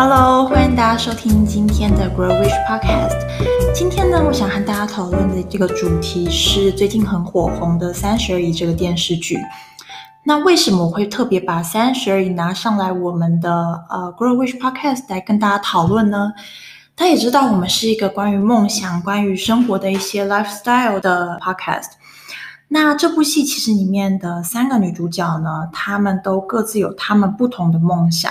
Hello，欢迎大家收听今天的 Grow Wish Podcast。今天呢，我想和大家讨论的这个主题是最近很火红的《三十而已》这个电视剧。那为什么我会特别把《三十而已》拿上来我们的呃 Grow Wish Podcast 来跟大家讨论呢？他也知道我们是一个关于梦想、关于生活的一些 lifestyle 的 podcast。那这部戏其实里面的三个女主角呢，她们都各自有她们不同的梦想。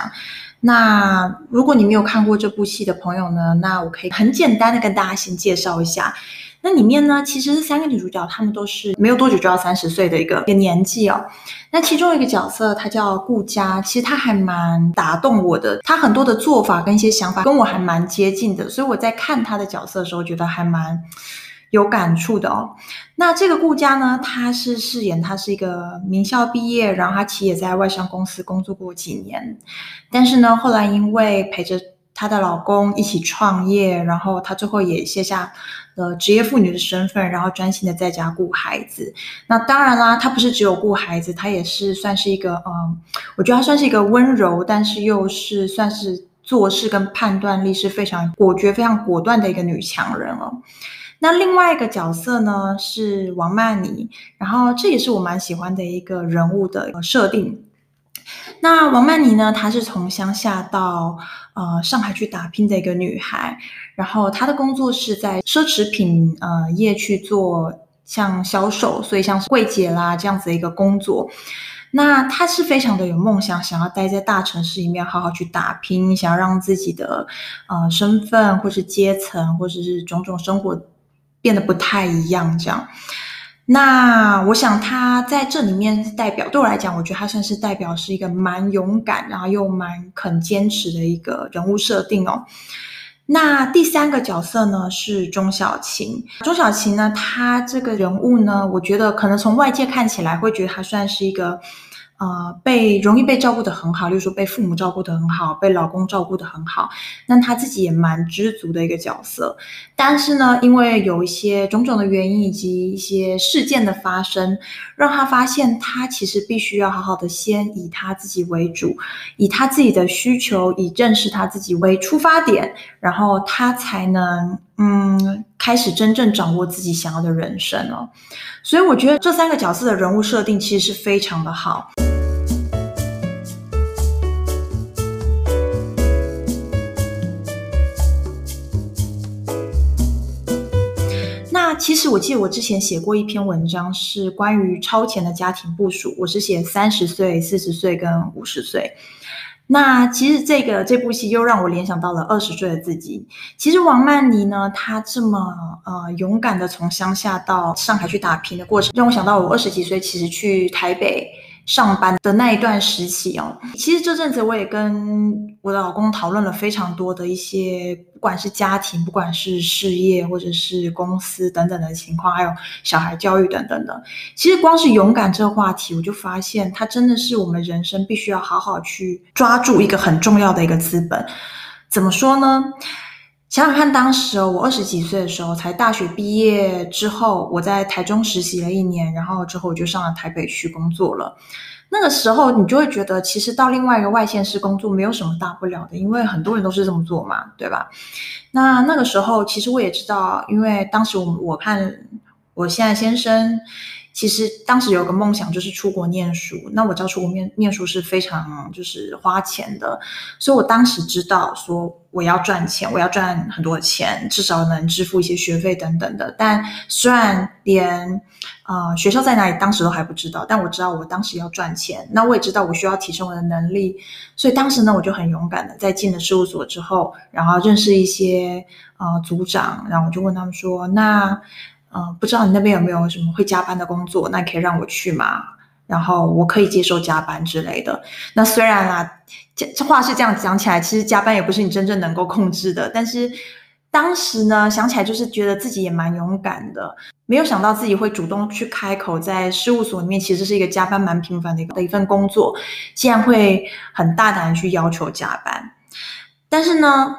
那如果你没有看过这部戏的朋友呢，那我可以很简单的跟大家先介绍一下。那里面呢，其实是三个女主角，她们都是没有多久就要三十岁的一个一个年纪哦。那其中一个角色，她叫顾佳，其实她还蛮打动我的，她很多的做法跟一些想法跟我还蛮接近的，所以我在看她的角色的时候，觉得还蛮。有感触的哦。那这个顾佳呢，她是饰演她是一个名校毕业，然后她其实也在外商公司工作过几年，但是呢，后来因为陪着她的老公一起创业，然后她最后也卸下了职业妇女的身份，然后专心的在家顾孩子。那当然啦，她不是只有顾孩子，她也是算是一个嗯，我觉得她算是一个温柔，但是又是算是做事跟判断力是非常果决、非常果断的一个女强人哦。那另外一个角色呢，是王曼妮，然后这也是我蛮喜欢的一个人物的设定。那王曼妮呢，她是从乡下到呃上海去打拼的一个女孩，然后她的工作是在奢侈品呃业去做像销售，所以像柜姐啦这样子的一个工作。那她是非常的有梦想，想要待在大城市里面好好去打拼，想要让自己的呃身份或是阶层或者是种种生活。变得不太一样，这样。那我想他在这里面代表，对我来讲，我觉得他算是代表是一个蛮勇敢，然后又蛮肯坚持的一个人物设定哦。那第三个角色呢是钟小琴。钟小琴呢，他这个人物呢，我觉得可能从外界看起来会觉得他算是一个。呃，被容易被照顾得很好，例如说被父母照顾得很好，被老公照顾得很好，那他自己也蛮知足的一个角色。但是呢，因为有一些种种的原因以及一些事件的发生，让他发现他其实必须要好好的先以他自己为主，以他自己的需求，以认识他自己为出发点，然后他才能嗯。开始真正掌握自己想要的人生了，所以我觉得这三个角色的人物设定其实是非常的好。其实我记得我之前写过一篇文章，是关于超前的家庭部署，我是写三十岁、四十岁跟五十岁。那其实这个这部戏又让我联想到了二十岁的自己。其实王曼妮呢，她这么呃勇敢的从乡下到上海去打拼的过程，让我想到我二十几岁其实去台北。上班的那一段时期哦，其实这阵子我也跟我的老公讨论了非常多的一些，不管是家庭，不管是事业，或者是公司等等的情况，还有小孩教育等等的。其实光是勇敢这个话题，我就发现它真的是我们人生必须要好好去抓住一个很重要的一个资本。怎么说呢？想想看，当时，我二十几岁的时候，才大学毕业之后，我在台中实习了一年，然后之后我就上了台北去工作了。那个时候，你就会觉得，其实到另外一个外县市工作没有什么大不了的，因为很多人都是这么做嘛，对吧？那那个时候，其实我也知道，因为当时我我看我现在先生。其实当时有个梦想，就是出国念书。那我知道出国念念书是非常就是花钱的，所以我当时知道说我要赚钱，我要赚很多钱，至少能支付一些学费等等的。但虽然连呃学校在哪里当时都还不知道，但我知道我当时要赚钱。那我也知道我需要提升我的能力，所以当时呢我就很勇敢的在进了事务所之后，然后认识一些呃组长，然后我就问他们说那。嗯，不知道你那边有没有什么会加班的工作？那可以让我去吗？然后我可以接受加班之类的。那虽然啊，这这话是这样讲起来，其实加班也不是你真正能够控制的。但是当时呢，想起来就是觉得自己也蛮勇敢的，没有想到自己会主动去开口，在事务所里面，其实是一个加班蛮频繁的一个的一份工作，竟然会很大胆去要求加班。但是呢。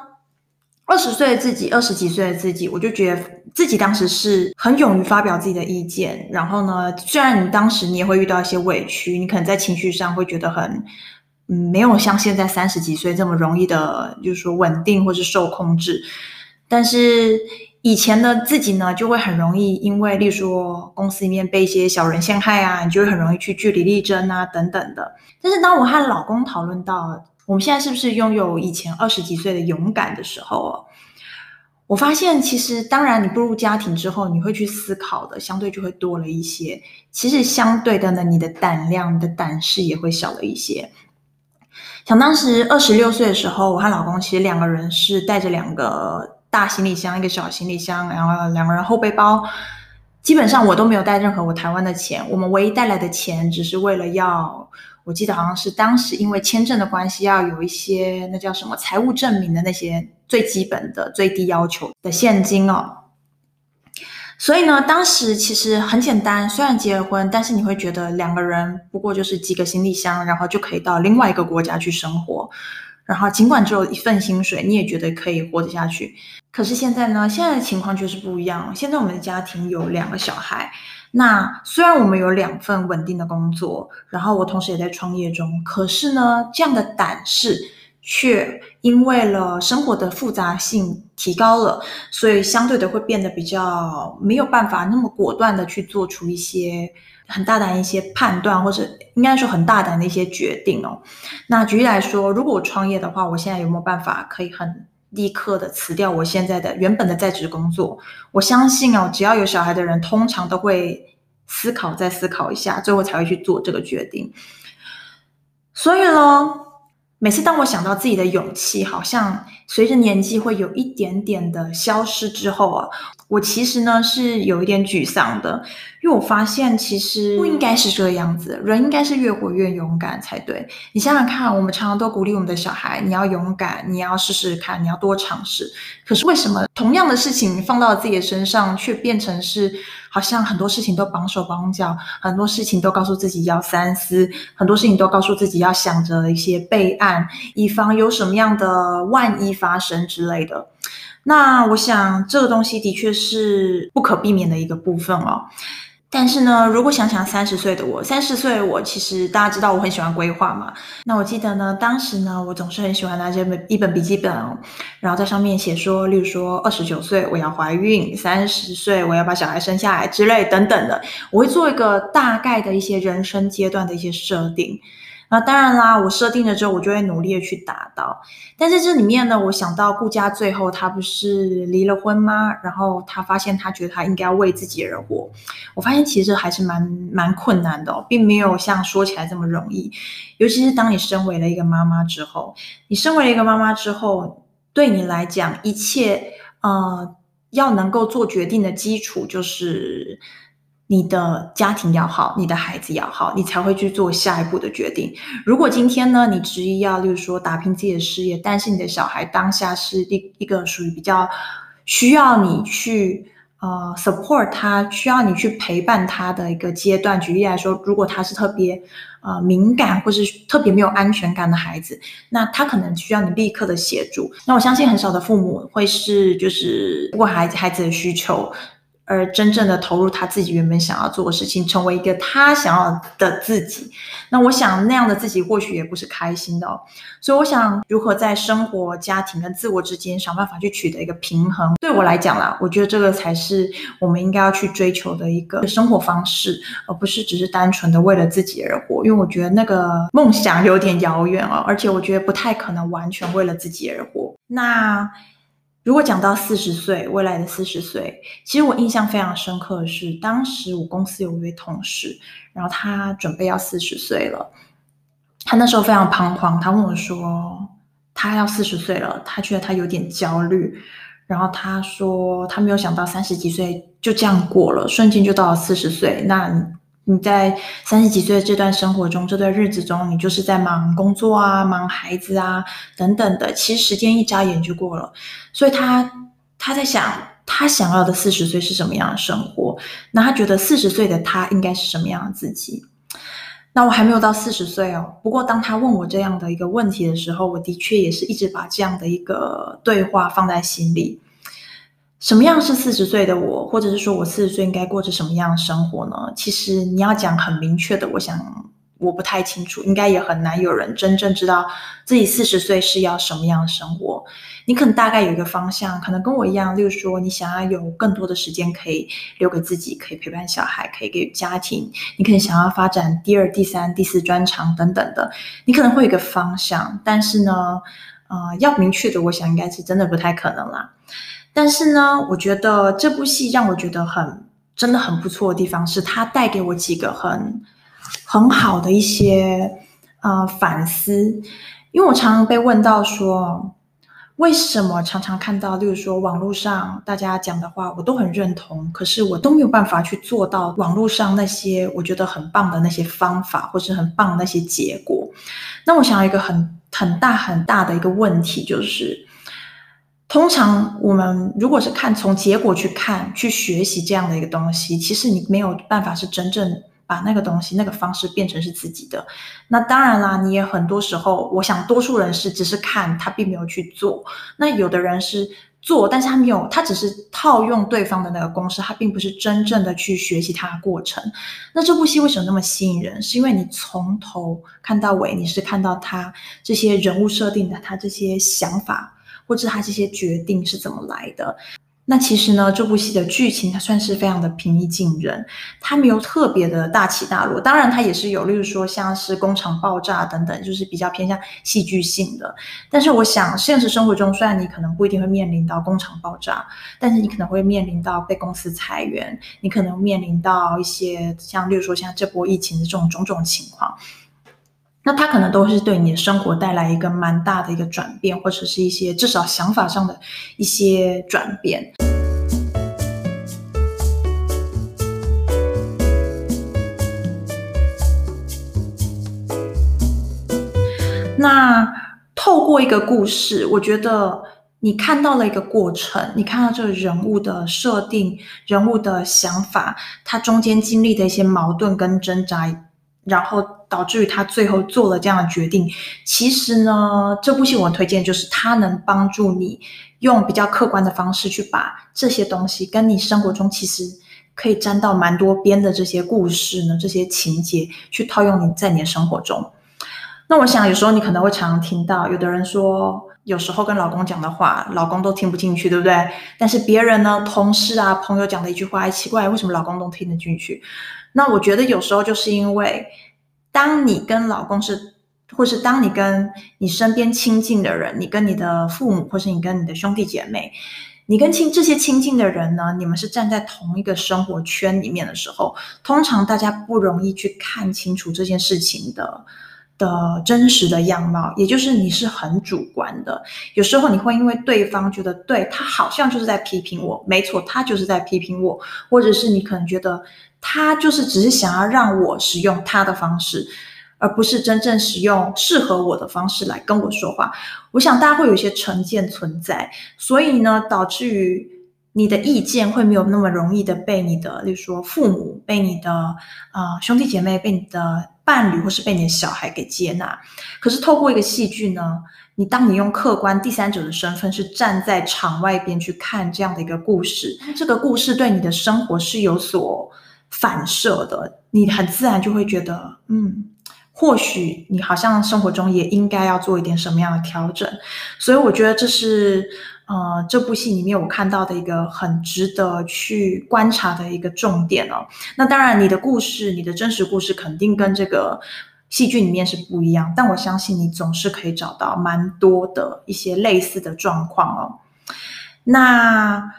二十岁的自己，二十几岁的自己，我就觉得自己当时是很勇于发表自己的意见。然后呢，虽然你当时你也会遇到一些委屈，你可能在情绪上会觉得很嗯，没有像现在三十几岁这么容易的，就是说稳定或是受控制。但是以前的自己呢，就会很容易因为，例如说公司里面被一些小人陷害啊，你就会很容易去据理力争啊，等等的。但是当我和老公讨论到我们现在是不是拥有以前二十几岁的勇敢的时候，我发现其实当然你步入家庭之后，你会去思考的相对就会多了一些。其实相对的呢，你的胆量、你的胆识也会小了一些。想当时二十六岁的时候，我和老公其实两个人是带着两个。大行李箱，一个小行李箱，然后两个人后背包，基本上我都没有带任何我台湾的钱，我们唯一带来的钱只是为了要，我记得好像是当时因为签证的关系，要有一些那叫什么财务证明的那些最基本的最低要求的现金哦。所以呢，当时其实很简单，虽然结了婚，但是你会觉得两个人不过就是几个行李箱，然后就可以到另外一个国家去生活。然后尽管只有一份薪水，你也觉得可以活得下去。可是现在呢？现在的情况就是不一样。现在我们的家庭有两个小孩。那虽然我们有两份稳定的工作，然后我同时也在创业中，可是呢，这样的胆识却因为了生活的复杂性提高了，所以相对的会变得比较没有办法那么果断的去做出一些。很大胆一些判断，或者应该说很大胆的一些决定哦。那举例来说，如果我创业的话，我现在有没有办法可以很立刻的辞掉我现在的原本的在职工作？我相信哦，只要有小孩的人，通常都会思考再思考一下，最后才会去做这个决定。所以呢，每次当我想到自己的勇气好像随着年纪会有一点点的消失之后啊。我其实呢是有一点沮丧的，因为我发现其实不应该是这个样子，人应该是越活越勇敢才对。你想想看，我们常常都鼓励我们的小孩，你要勇敢，你要试试看，你要多尝试。可是为什么同样的事情放到自己的身上，却变成是好像很多事情都绑手绑脚，很多事情都告诉自己要三思，很多事情都告诉自己要想着一些备案，以防有什么样的万一发生之类的。那我想，这个东西的确是不可避免的一个部分哦。但是呢，如果想想三十岁的我，三十岁我，其实大家知道我很喜欢规划嘛。那我记得呢，当时呢，我总是很喜欢拿这本一本笔记本，然后在上面写说，例如说二十九岁我要怀孕，三十岁我要把小孩生下来之类等等的，我会做一个大概的一些人生阶段的一些设定。那当然啦，我设定了之后，我就会努力的去达到。但是这里面呢，我想到顾佳最后他不是离了婚吗？然后他发现他觉得他应该要为自己而活。我发现其实还是蛮蛮困难的哦，并没有像说起来这么容易。尤其是当你身为了一个妈妈之后，你身为了一个妈妈之后，对你来讲，一切呃要能够做决定的基础就是。你的家庭要好，你的孩子要好，你才会去做下一步的决定。如果今天呢，你执意要，例如说打拼自己的事业，但是你的小孩当下是一一个属于比较需要你去呃 support 他，需要你去陪伴他的一个阶段。举例来说，如果他是特别呃敏感或是特别没有安全感的孩子，那他可能需要你立刻的协助。那我相信很少的父母会是就是如果孩子孩子的需求。而真正的投入他自己原本想要做的事情，成为一个他想要的自己。那我想那样的自己或许也不是开心的哦。所以我想如何在生活、家庭跟自我之间想办法去取得一个平衡，对我来讲啦，我觉得这个才是我们应该要去追求的一个生活方式，而不是只是单纯的为了自己而活。因为我觉得那个梦想有点遥远哦，而且我觉得不太可能完全为了自己而活。那。如果讲到四十岁，未来的四十岁，其实我印象非常深刻的是，当时我公司有一位同事，然后他准备要四十岁了，他那时候非常彷徨，他问我说，他要四十岁了，他觉得他有点焦虑，然后他说他没有想到三十几岁就这样过了，瞬间就到了四十岁，那。你在三十几岁的这段生活中，这段日子中，你就是在忙工作啊，忙孩子啊，等等的。其实时间一眨眼就过了，所以他他在想，他想要的四十岁是什么样的生活？那他觉得四十岁的他应该是什么样的自己？那我还没有到四十岁哦。不过当他问我这样的一个问题的时候，我的确也是一直把这样的一个对话放在心里。什么样是四十岁的我，或者是说我四十岁应该过着什么样的生活呢？其实你要讲很明确的，我想我不太清楚，应该也很难有人真正知道自己四十岁是要什么样的生活。你可能大概有一个方向，可能跟我一样，例如说你想要有更多的时间可以留给自己，可以陪伴小孩，可以给家庭。你可能想要发展第二、第三、第四专长等等的，你可能会有一个方向，但是呢，呃，要明确的，我想应该是真的不太可能啦。但是呢，我觉得这部戏让我觉得很真的很不错的地方是，它带给我几个很很好的一些呃反思，因为我常常被问到说，为什么常常看到，例如说网络上大家讲的话，我都很认同，可是我都没有办法去做到网络上那些我觉得很棒的那些方法，或是很棒的那些结果。那我想要一个很很大很大的一个问题就是。通常我们如果是看从结果去看，去学习这样的一个东西，其实你没有办法是真正把那个东西、那个方式变成是自己的。那当然啦，你也很多时候，我想多数人是只是看，他并没有去做。那有的人是做，但是他没有，他只是套用对方的那个公式，他并不是真正的去学习他的过程。那这部戏为什么那么吸引人？是因为你从头看到尾，你是看到他这些人物设定的，他这些想法。或者他这些决定是怎么来的？那其实呢，这部戏的剧情它算是非常的平易近人，它没有特别的大起大落。当然，它也是有，例如说像是工厂爆炸等等，就是比较偏向戏剧性的。但是，我想现实生活中，虽然你可能不一定会面临到工厂爆炸，但是你可能会面临到被公司裁员，你可能面临到一些像，例如说像这波疫情的这种种种情况。那他可能都是对你的生活带来一个蛮大的一个转变，或者是一些至少想法上的一些转变。那透过一个故事，我觉得你看到了一个过程，你看到这个人物的设定、人物的想法，他中间经历的一些矛盾跟挣扎。然后导致于他最后做了这样的决定。其实呢，这部戏我推荐就是它能帮助你用比较客观的方式去把这些东西跟你生活中其实可以沾到蛮多边的这些故事呢，这些情节去套用你在你的生活中。那我想有时候你可能会常常听到有的人说，有时候跟老公讲的话，老公都听不进去，对不对？但是别人呢，同事啊、朋友讲的一句话，哎，奇怪，为什么老公都听得进去？那我觉得有时候就是因为，当你跟老公是，或是当你跟你身边亲近的人，你跟你的父母，或是你跟你的兄弟姐妹，你跟亲这些亲近的人呢，你们是站在同一个生活圈里面的时候，通常大家不容易去看清楚这件事情的。的真实的样貌，也就是你是很主观的。有时候你会因为对方觉得对他好像就是在批评我，没错，他就是在批评我，或者是你可能觉得他就是只是想要让我使用他的方式，而不是真正使用适合我的方式来跟我说话。我想大家会有一些成见存在，所以呢，导致于你的意见会没有那么容易的被你的，例如说父母、被你的呃兄弟姐妹、被你的。伴侣或是被你的小孩给接纳，可是透过一个戏剧呢，你当你用客观第三者的身份是站在场外边去看这样的一个故事，这个故事对你的生活是有所反射的，你很自然就会觉得，嗯，或许你好像生活中也应该要做一点什么样的调整，所以我觉得这是。呃，这部戏里面我看到的一个很值得去观察的一个重点哦。那当然，你的故事，你的真实故事肯定跟这个戏剧里面是不一样，但我相信你总是可以找到蛮多的一些类似的状况哦。那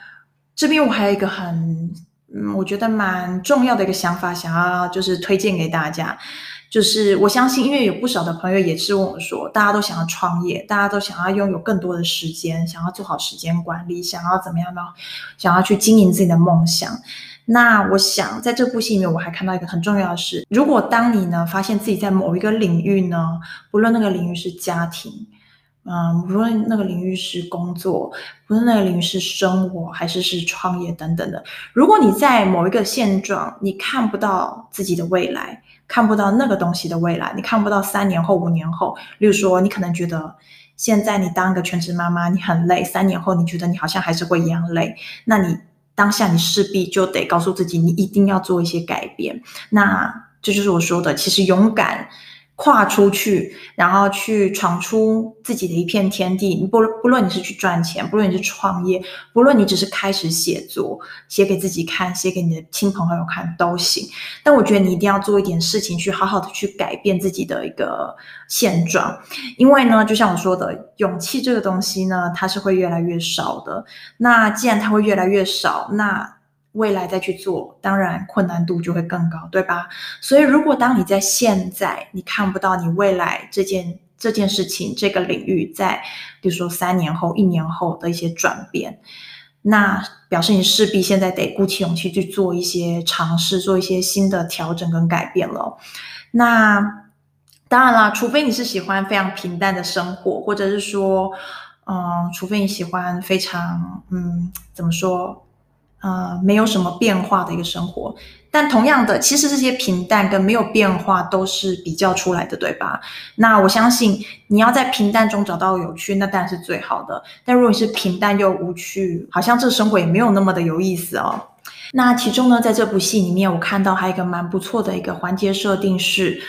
这边我还有一个很，嗯，我觉得蛮重要的一个想法，想要就是推荐给大家。就是我相信，因为有不少的朋友也是问我说，大家都想要创业，大家都想要拥有更多的时间，想要做好时间管理，想要怎么样呢？想要去经营自己的梦想。那我想在这部戏里面，我还看到一个很重要的事：如果当你呢发现自己在某一个领域呢，不论那个领域是家庭，嗯，不论那个领域是工作，不论那个领域是生活，还是是创业等等的，如果你在某一个现状，你看不到自己的未来。看不到那个东西的未来，你看不到三年后、五年后。例如说，你可能觉得现在你当个全职妈妈，你很累，三年后你觉得你好像还是会一样累。那你当下你势必就得告诉自己，你一定要做一些改变。那这就是我说的，其实勇敢。跨出去，然后去闯出自己的一片天地。不不论你是去赚钱，不论你是创业，不论你只是开始写作，写给自己看，写给你的亲朋好友看都行。但我觉得你一定要做一点事情，去好好的去改变自己的一个现状。因为呢，就像我说的，勇气这个东西呢，它是会越来越少的。那既然它会越来越少，那未来再去做，当然困难度就会更高，对吧？所以，如果当你在现在你看不到你未来这件这件事情这个领域在，比如说三年后、一年后的一些转变，那表示你势必现在得鼓起勇气去做一些尝试，做一些新的调整跟改变了。那当然了，除非你是喜欢非常平淡的生活，或者是说，嗯，除非你喜欢非常，嗯，怎么说？呃，没有什么变化的一个生活，但同样的，其实这些平淡跟没有变化都是比较出来的，对吧？那我相信你要在平淡中找到有趣，那当然是最好的。但如果你是平淡又无趣，好像这生活也没有那么的有意思哦。那其中呢，在这部戏里面，我看到还有一个蛮不错的一个环节设定是。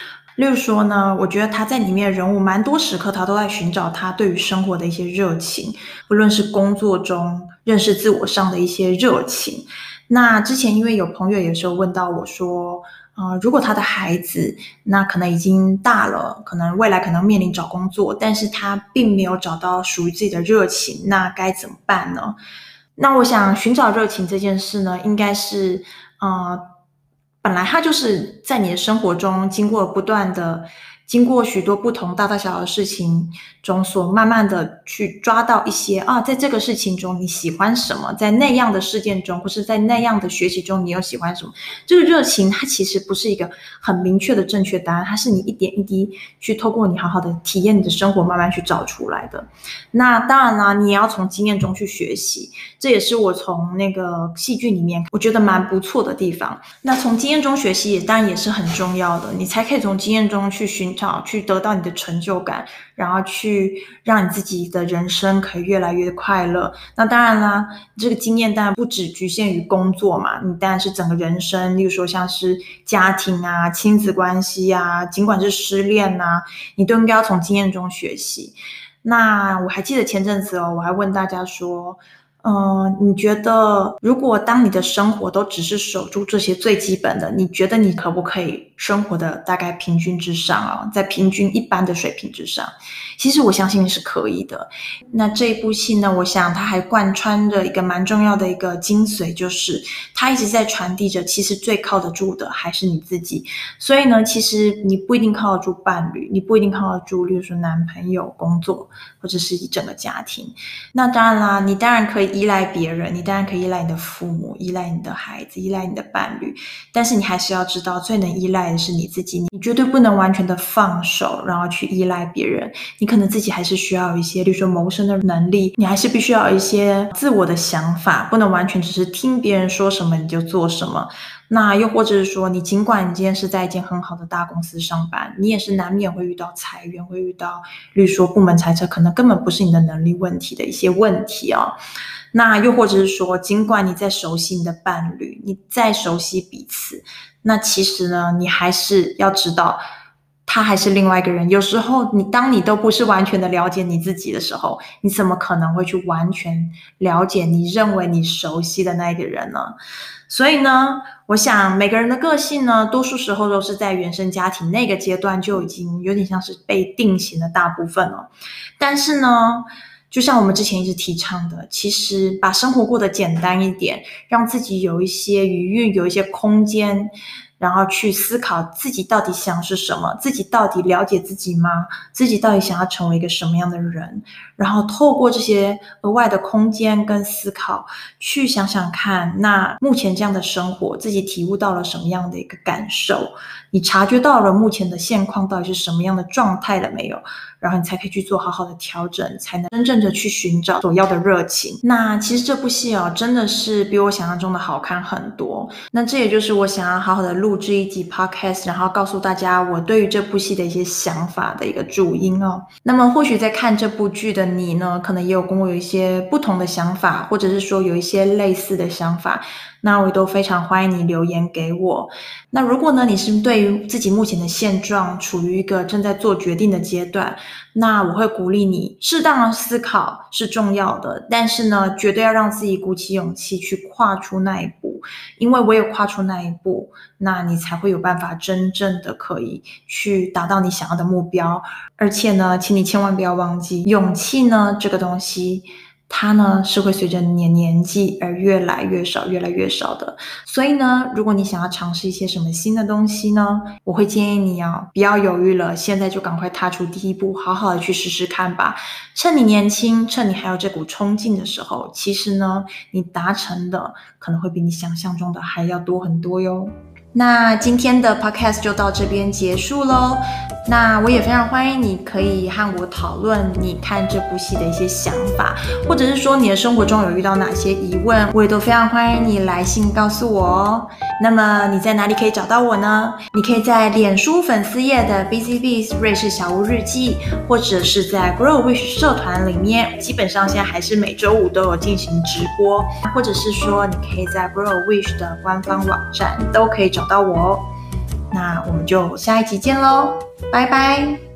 例如说呢，我觉得他在里面的人物蛮多时刻，他都在寻找他对于生活的一些热情，不论是工作中认识自我上的一些热情。那之前因为有朋友有时候问到我说，呃，如果他的孩子那可能已经大了，可能未来可能面临找工作，但是他并没有找到属于自己的热情，那该怎么办呢？那我想寻找热情这件事呢，应该是呃。本来他就是在你的生活中经过不断的。经过许多不同大大小小的事情中，所慢慢的去抓到一些啊，在这个事情中你喜欢什么，在那样的事件中，或是在那样的学习中，你又喜欢什么？这个热情它其实不是一个很明确的正确答案，它是你一点一滴去透过你好好的体验你的生活，慢慢去找出来的。那当然啦，你也要从经验中去学习，这也是我从那个戏剧里面我觉得蛮不错的地方。那从经验中学习也当然也是很重要的，你才可以从经验中去寻。去得到你的成就感，然后去让你自己的人生可以越来越快乐。那当然啦，这个经验当然不只局限于工作嘛，你当然是整个人生，例如说像是家庭啊、亲子关系啊，尽管是失恋啊，你都应该要从经验中学习。那我还记得前阵子哦，我还问大家说。嗯、你觉得如果当你的生活都只是守住这些最基本的，你觉得你可不可以生活的大概平均之上啊，在平均一般的水平之上？其实我相信你是可以的。那这一部戏呢，我想它还贯穿着一个蛮重要的一个精髓，就是它一直在传递着，其实最靠得住的还是你自己。所以呢，其实你不一定靠得住伴侣，你不一定靠得住，例如说男朋友、工作，或者是一整个家庭。那当然啦，你当然可以。依赖别人，你当然可以依赖你的父母，依赖你的孩子，依赖你的伴侣，但是你还是要知道，最能依赖的是你自己。你绝对不能完全的放手，然后去依赖别人。你可能自己还是需要一些，例如说谋生的能力，你还是必须要一些自我的想法，不能完全只是听别人说什么你就做什么。那又或者是说，你尽管你今天是在一间很好的大公司上班，你也是难免会遇到裁员，会遇到，例如说部门裁撤，可能根本不是你的能力问题的一些问题、哦。那又或者是说，尽管你在熟悉你的伴侣，你再熟悉彼此，那其实呢，你还是要知道，他还是另外一个人。有时候，你当你都不是完全的了解你自己的时候，你怎么可能会去完全了解你认为你熟悉的那一个人呢？所以呢，我想每个人的个性呢，多数时候都是在原生家庭那个阶段就已经有点像是被定型的大部分了。但是呢，就像我们之前一直提倡的，其实把生活过得简单一点，让自己有一些余韵，有一些空间，然后去思考自己到底想是什么，自己到底了解自己吗？自己到底想要成为一个什么样的人？然后透过这些额外的空间跟思考，去想想看，那目前这样的生活，自己体悟到了什么样的一个感受？你察觉到了目前的现况到底是什么样的状态了没有？然后你才可以去做好好的调整，才能真正的去寻找所要的热情。那其实这部戏哦，真的是比我想象中的好看很多。那这也就是我想要好好的录制一集 podcast，然后告诉大家我对于这部戏的一些想法的一个主因哦。那么或许在看这部剧的你呢，可能也有跟我有一些不同的想法，或者是说有一些类似的想法。那我也都非常欢迎你留言给我。那如果呢，你是对于自己目前的现状处于一个正在做决定的阶段，那我会鼓励你适当的思考是重要的，但是呢，绝对要让自己鼓起勇气去跨出那一步，因为唯有跨出那一步，那你才会有办法真正的可以去达到你想要的目标。而且呢，请你千万不要忘记，勇气呢，这个东西。它呢是会随着你年纪而越来越少，越来越少的。所以呢，如果你想要尝试一些什么新的东西呢，我会建议你啊，不要犹豫了，现在就赶快踏出第一步，好好的去试试看吧。趁你年轻，趁你还有这股冲劲的时候，其实呢，你达成的可能会比你想象中的还要多很多哟。那今天的 podcast 就到这边结束喽。那我也非常欢迎你可以和我讨论你看这部戏的一些想法，或者是说你的生活中有遇到哪些疑问，我也都非常欢迎你来信告诉我哦。那么你在哪里可以找到我呢？你可以在脸书粉丝页的 BZBs 瑞士小屋日记，或者是在 Grow Wish 社团里面，基本上现在还是每周五都有进行直播，或者是说你可以在 Grow Wish 的官方网站都可以找找到我哦。那我们就下一集见喽，拜拜。